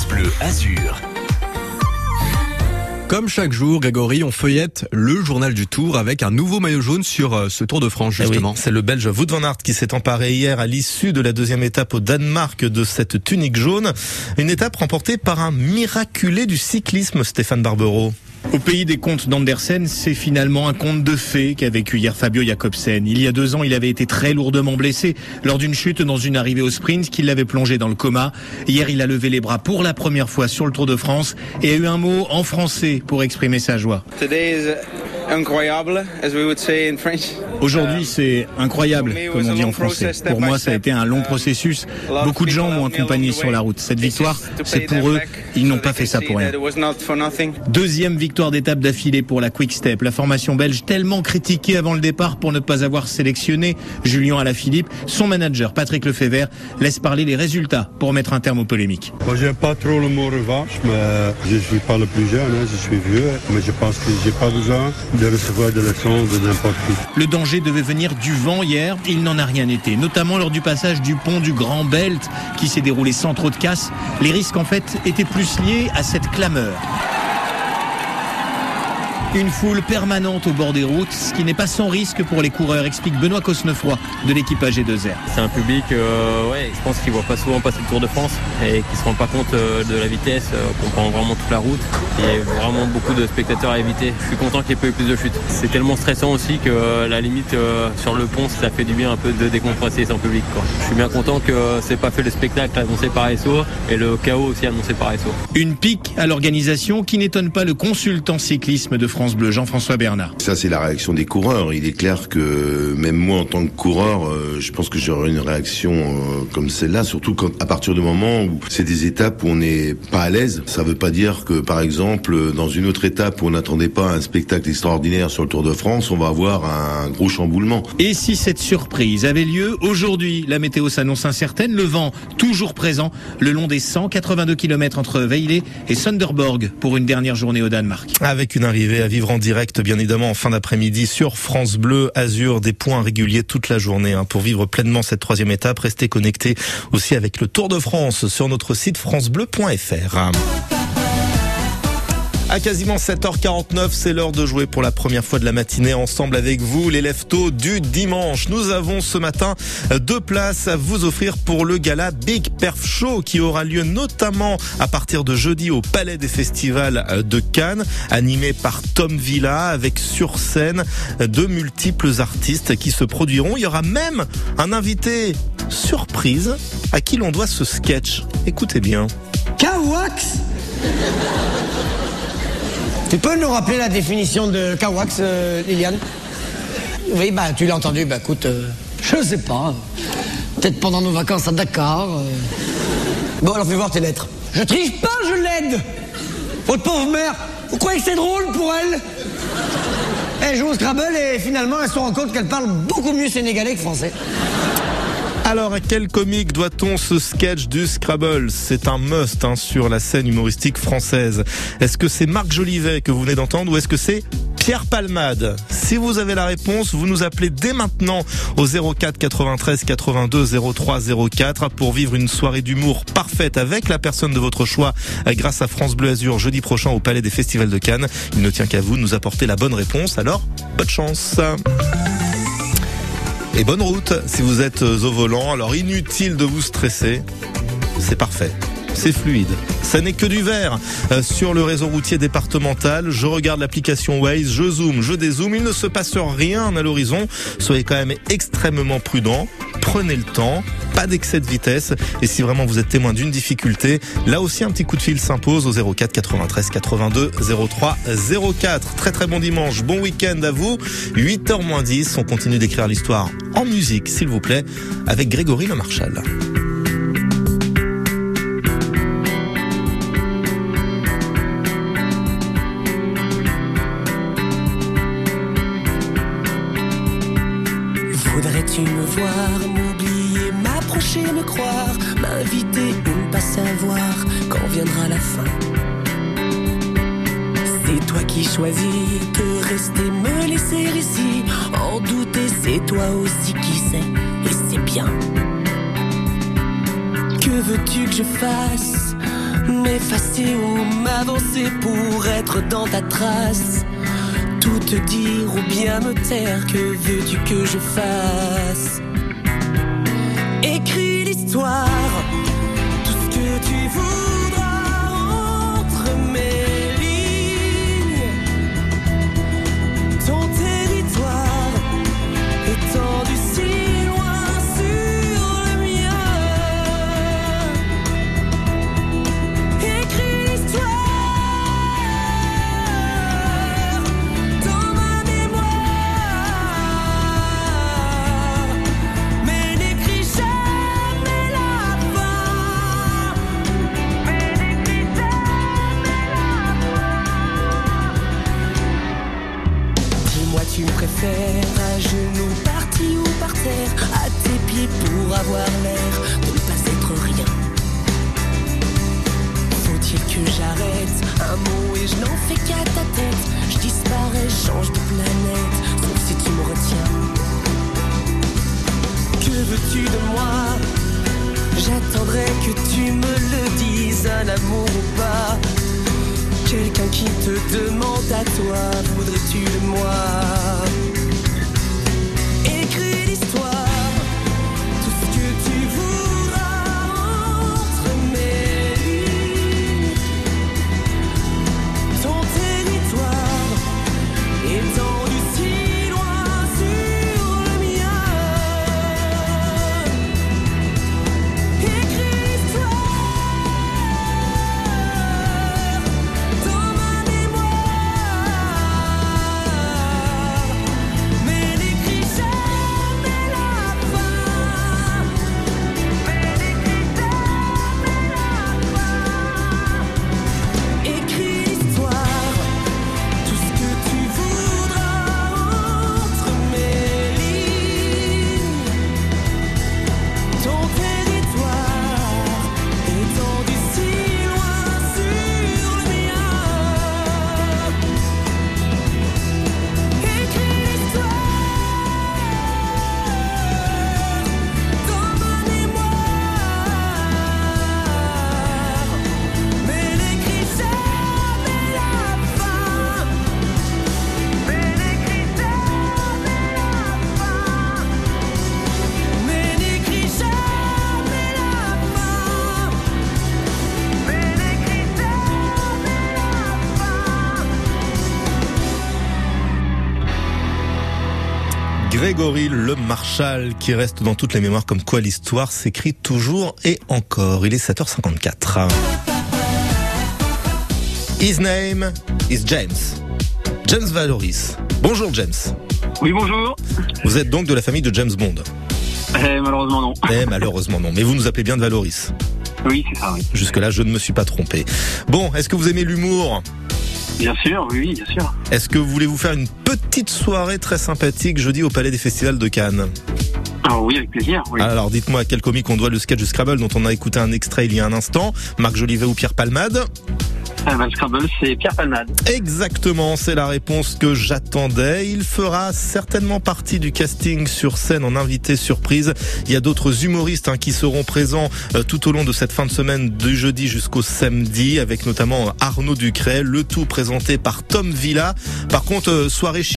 France Bleu Azur. Comme chaque jour, Grégory, on feuillette le journal du Tour avec un nouveau maillot jaune sur euh, ce Tour de France, Eh oui, justement. c'est le Belge Wout van Aert qui s'est emparé hier à l'issue de la deuxième étape au Danemark de cette tunique jaune. Une étape remportée par un miraculé du cyclisme, Stéphane Barbero. Au pays des contes d'Andersen, c'est finalement un conte de fées qu'a vécu hier Fabio Jacobsen. Il y a deux ans, il avait été très lourdement blessé lors d'une chute dans une arrivée au sprint qui l'avait plongé dans le coma. Hier, il a levé les bras pour la première fois sur le Tour de France et a eu un mot en français pour exprimer sa joie. Incroyable, as we would say in French. Aujourd'hui, c'est incroyable, comme on dit en français. Pour moi, ça a été un long processus. Beaucoup de gens m'ont accompagné sur la route. Cette victoire, c'est pour eux. Ils n'ont pas fait ça pour rien. Deuxième victoire d'étape d'affilée pour la Quick Step. La formation belge tellement critiquée avant le départ pour ne pas avoir sélectionné Julien Alaphilippe. Son manager, Patrick Lefebvre, laisse parler les résultats pour mettre un terme aux polémiques. Moi, j'aime pas trop le mot revanche, mais je suis pas le plus jeune, hein, je suis vieux, mais je pense que j'ai pas besoin de recevoir de n'importe qui. Le danger devait venir du vent hier, il n'en a rien été, notamment lors du passage du pont du Grand Belt qui s'est déroulé sans trop de casse. Les risques en fait étaient plus liés à cette clameur. Une foule permanente au bord des routes, ce qui n'est pas sans risque pour les coureurs, explique Benoît Cosnefroy de l'équipe AG2R. C'est un public, euh, ouais, je pense qu'il voit pas souvent passer le Tour de France et qui se rend pas compte euh, de la vitesse, euh, qu'on prend vraiment toute la route. Il y a vraiment beaucoup de spectateurs à éviter. Je suis content qu'il y ait pas eu plus de chutes. C'est tellement stressant aussi que la limite sur le pont, ça fait du bien un peu de décompresser son public. Quoi. Je suis bien content que c'est pas fait le spectacle annoncé par SO et le chaos aussi annoncé par SO. Une pique à l'organisation qui n'étonne pas le consultant cyclisme de France Bleu, Jean-François Bernard. Ça, c'est la réaction des coureurs. Il est clair que même moi, en tant que coureur, euh, je pense que j'aurais une réaction euh, comme celle-là, surtout quand, à partir du moment où c'est des étapes où on n'est pas à l'aise. Ça veut pas dire que, par exemple, dans une autre étape où on n'attendait pas un spectacle extraordinaire sur le Tour de France, on va avoir un gros chamboulement. Et si cette surprise avait lieu aujourd'hui, la météo s'annonce incertaine, le vent toujours présent le long des 182 km entre Vejle et Sunderborg pour une dernière journée au Danemark. Avec une arrivée à vivre en direct, bien évidemment, en fin d'après-midi sur France Bleu Azur, des points réguliers toute la journée hein, pour vivre pleinement cette troisième étape. Restez connectés aussi avec le Tour de France sur notre site francebleu.fr. À quasiment 7h49, c'est l'heure de jouer pour la première fois de la matinée ensemble avec vous, les leftos du dimanche. Nous avons ce matin deux places à vous offrir pour le gala Big Perf Show qui aura lieu notamment à partir de jeudi au Palais des Festivals de Cannes, animé par Tom Villa avec sur scène de multiples artistes qui se produiront. Il y aura même un invité surprise à qui l'on doit ce sketch. Écoutez bien. Kawax? Tu peux nous rappeler la définition de Kawax, euh, Liliane? Oui, bah tu l'as entendu, bah écoute, euh, je sais pas. Peut-être pendant nos vacances à Dakar. euh. Bon, alors fais voir tes lettres. Je triche pas, je l'aide Votre pauvre mère, vous croyez que c'est drôle pour elle? Elle joue au Scrabble et finalement elle se rend compte qu'elle parle beaucoup mieux sénégalais que français. Alors, à quel comique doit-on ce sketch du Scrabble? C'est un must hein, sur la scène humoristique française. Est-ce que c'est Marc Jolivet que vous venez d'entendre ou est-ce que c'est Pierre Palmade? Si vous avez la réponse, vous nous appelez dès maintenant au 04 93 82 03 04 pour vivre une soirée d'humour parfaite avec la personne de votre choix euh, grâce à France Bleu Azur jeudi prochain au Palais des Festivals de Cannes. Il ne tient qu'à vous de nous apporter la bonne réponse. Alors, bonne chance et bonne route si vous êtes euh, au volant. Alors inutile de vous stresser, c'est parfait. C'est fluide. Ça n'est que du vert euh, sur le réseau routier départemental. Je regarde l'application Waze, je zoome, je dézoome. Il ne se passe rien à l'horizon. Soyez quand même extrêmement prudent. Prenez le temps. Pas d'excès de vitesse. Et si vraiment vous êtes témoin d'une difficulté, là aussi un petit coup de fil s'impose au 04 93 82 03 04. Très très bon dimanche. Bon week-end à vous. 8h moins 10. On continue d'écrire l'histoire en musique, s'il vous plaît, avec Grégory Le Voudrais-tu me voir, m'oublier, m'approcher, me croire, m'inviter ou ne pas savoir? Quand viendra la fin? C'est toi qui choisis de rester, me laisser ici, en douter, c'est toi aussi qui sais, et c'est bien. Que veux-tu que je fasse? M'effacer ou m'avancer pour être dans ta trace? Te dire ou bien me taire, que veux-tu que je fasse? Écris l'histoire, à genoux, parti ou par terre, à tes pieds pour avoir l'air de ne pas être rien. Faut-il que j'arrête un mot et je n'en fais qu'à ta tête? Je disparais, change de planète, sauf si tu me retiens. Que veux-tu de moi? J'attendrai que tu me le dises, un amour ou pas. Quelqu'un qui te demande à toi, voudrais-tu de moi Grégory Le Marchal qui reste dans toutes les mémoires comme quoi l'histoire s'écrit toujours et encore. Il est 7h54. His name is James. James Valoris. Bonjour James. Oui, bonjour. Vous êtes donc de la famille de James Bond. Eh, malheureusement, non. Eh malheureusement non, mais vous nous appelez bien de Valoris. Oui, c'est ça, oui. Jusque-là, je ne me suis pas trompé. Bon, est-ce que vous aimez l'humour? Bien sûr, oui, bien sûr. Est-ce que vous voulez vous faire une petite soirée très sympathique jeudi au Palais des Festivals de Cannes Alors oui, avec plaisir, oui. Alors dites-moi à quel comique on doit le sketch du Scrabble dont on a écouté un extrait il y a un instant. Marc Jolivet ou Pierre Palmade? C'est Pierre Palmade. Exactement, c'est la réponse que j'attendais. Il fera certainement partie du casting sur scène en invité surprise. Il y a d'autres humoristes hein, qui seront présents euh, tout au long de cette fin de semaine du jeudi jusqu'au samedi avec notamment Arnaud Ducret, le tout présenté par Tom Villa. Par contre, euh, soirée